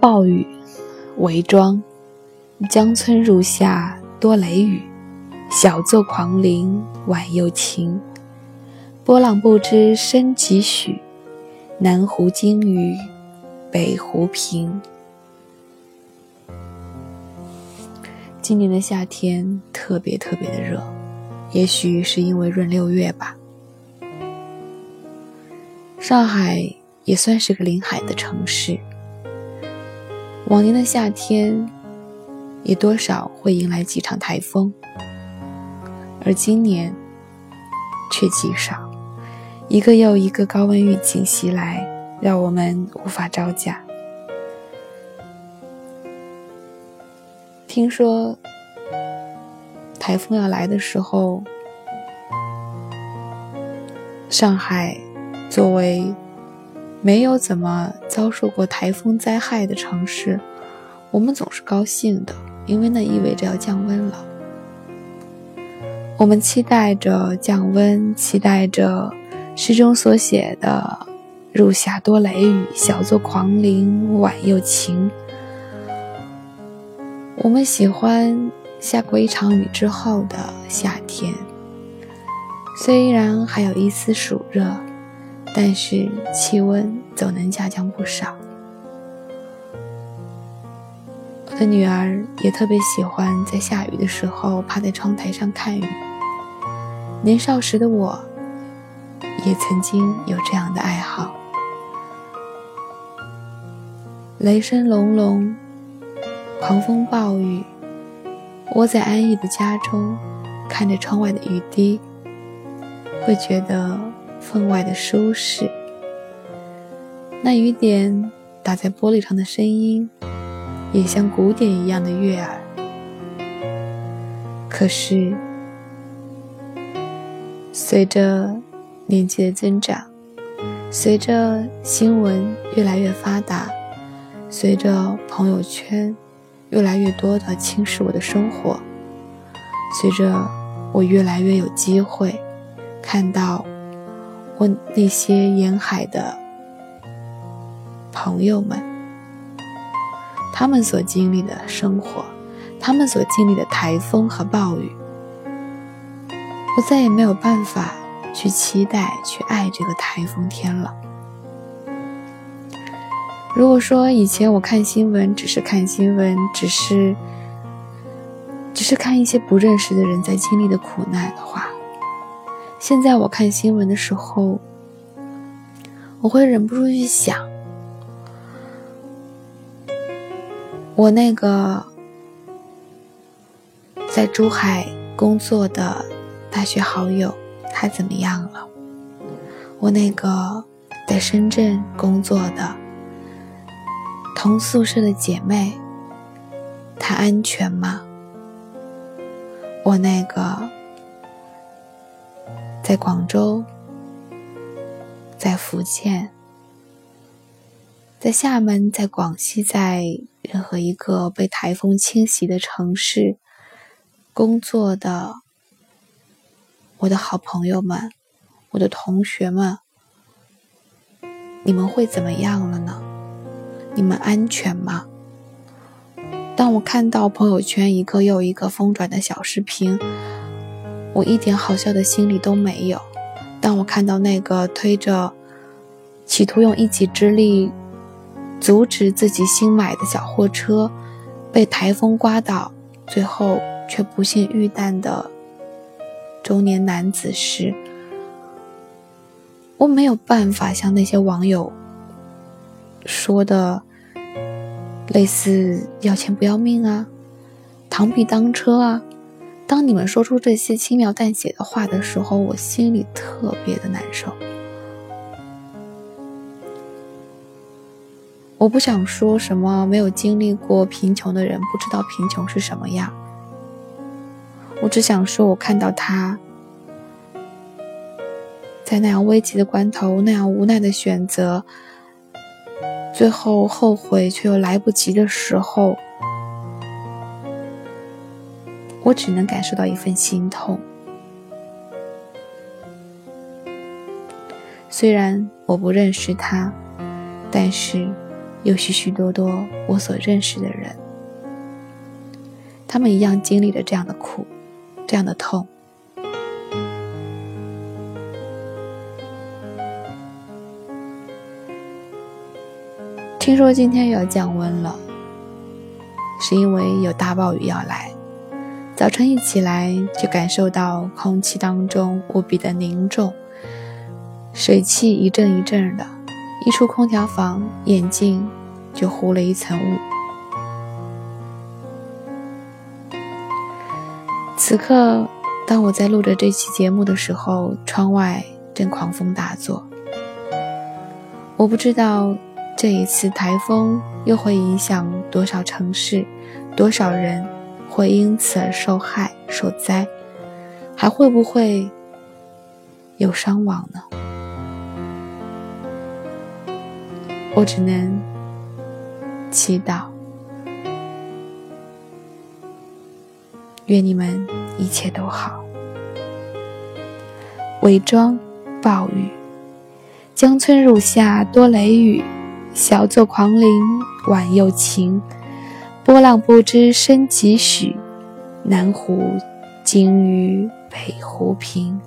暴雨伪装。江村入夏多雷雨，小作狂铃晚又晴。波浪不知深几许，南湖惊雨北湖平。今年的夏天特别特别的热，也许是因为闰六月吧。上海也算是个临海的城市，往年的夏天也多少会迎来几场台风，而今年却极少，一个又一个高温预警袭来，让我们无法招架。听说台风要来的时候，上海作为没有怎么遭受过台风灾害的城市，我们总是高兴的，因为那意味着要降温了。我们期待着降温，期待着诗中所写的“入夏多雷雨，小作狂铃晚又晴”。我们喜欢下过一场雨之后的夏天，虽然还有一丝暑热，但是气温总能下降不少。我的女儿也特别喜欢在下雨的时候趴在窗台上看雨。年少时的我，也曾经有这样的爱好。雷声隆隆。狂风暴雨，窝在安逸的家中，看着窗外的雨滴，会觉得分外的舒适。那雨点打在玻璃上的声音，也像鼓点一样的悦耳。可是，随着年纪的增长，随着新闻越来越发达，随着朋友圈。越来越多的侵蚀我的生活。随着我越来越有机会看到我那些沿海的朋友们，他们所经历的生活，他们所经历的台风和暴雨，我再也没有办法去期待、去爱这个台风天了。如果说以前我看新闻只是看新闻，只是只是看一些不认识的人在经历的苦难的话，现在我看新闻的时候，我会忍不住去想，我那个在珠海工作的大学好友他怎么样了？我那个在深圳工作的。同宿舍的姐妹，她安全吗？我那个在广州、在福建、在厦门、在广西，在任何一个被台风侵袭的城市工作的我的好朋友们、我的同学们，你们会怎么样了呢？你们安全吗？当我看到朋友圈一个又一个疯转的小视频，我一点好笑的心理都没有。当我看到那个推着，企图用一己之力阻止自己新买的小货车被台风刮倒，最后却不幸遇难的中年男子时，我没有办法像那些网友说的。类似要钱不要命啊，螳臂当车啊！当你们说出这些轻描淡写的话的时候，我心里特别的难受。我不想说什么没有经历过贫穷的人不知道贫穷是什么样，我只想说，我看到他在那样危急的关头，那样无奈的选择。最后后悔却又来不及的时候，我只能感受到一份心痛。虽然我不认识他，但是有许许多多我所认识的人，他们一样经历了这样的苦，这样的痛。听说今天要降温了，是因为有大暴雨要来。早晨一起来就感受到空气当中无比的凝重，水汽一阵一阵的，一出空调房，眼睛就糊了一层雾。此刻，当我在录着这期节目的时候，窗外正狂风大作，我不知道。这一次台风又会影响多少城市，多少人会因此而受害受灾，还会不会有伤亡呢？我只能祈祷，愿你们一切都好。伪装暴雨，江村入夏多雷雨。小作狂铃晚又晴，波浪不知深几许。南湖鲸鱼北湖平。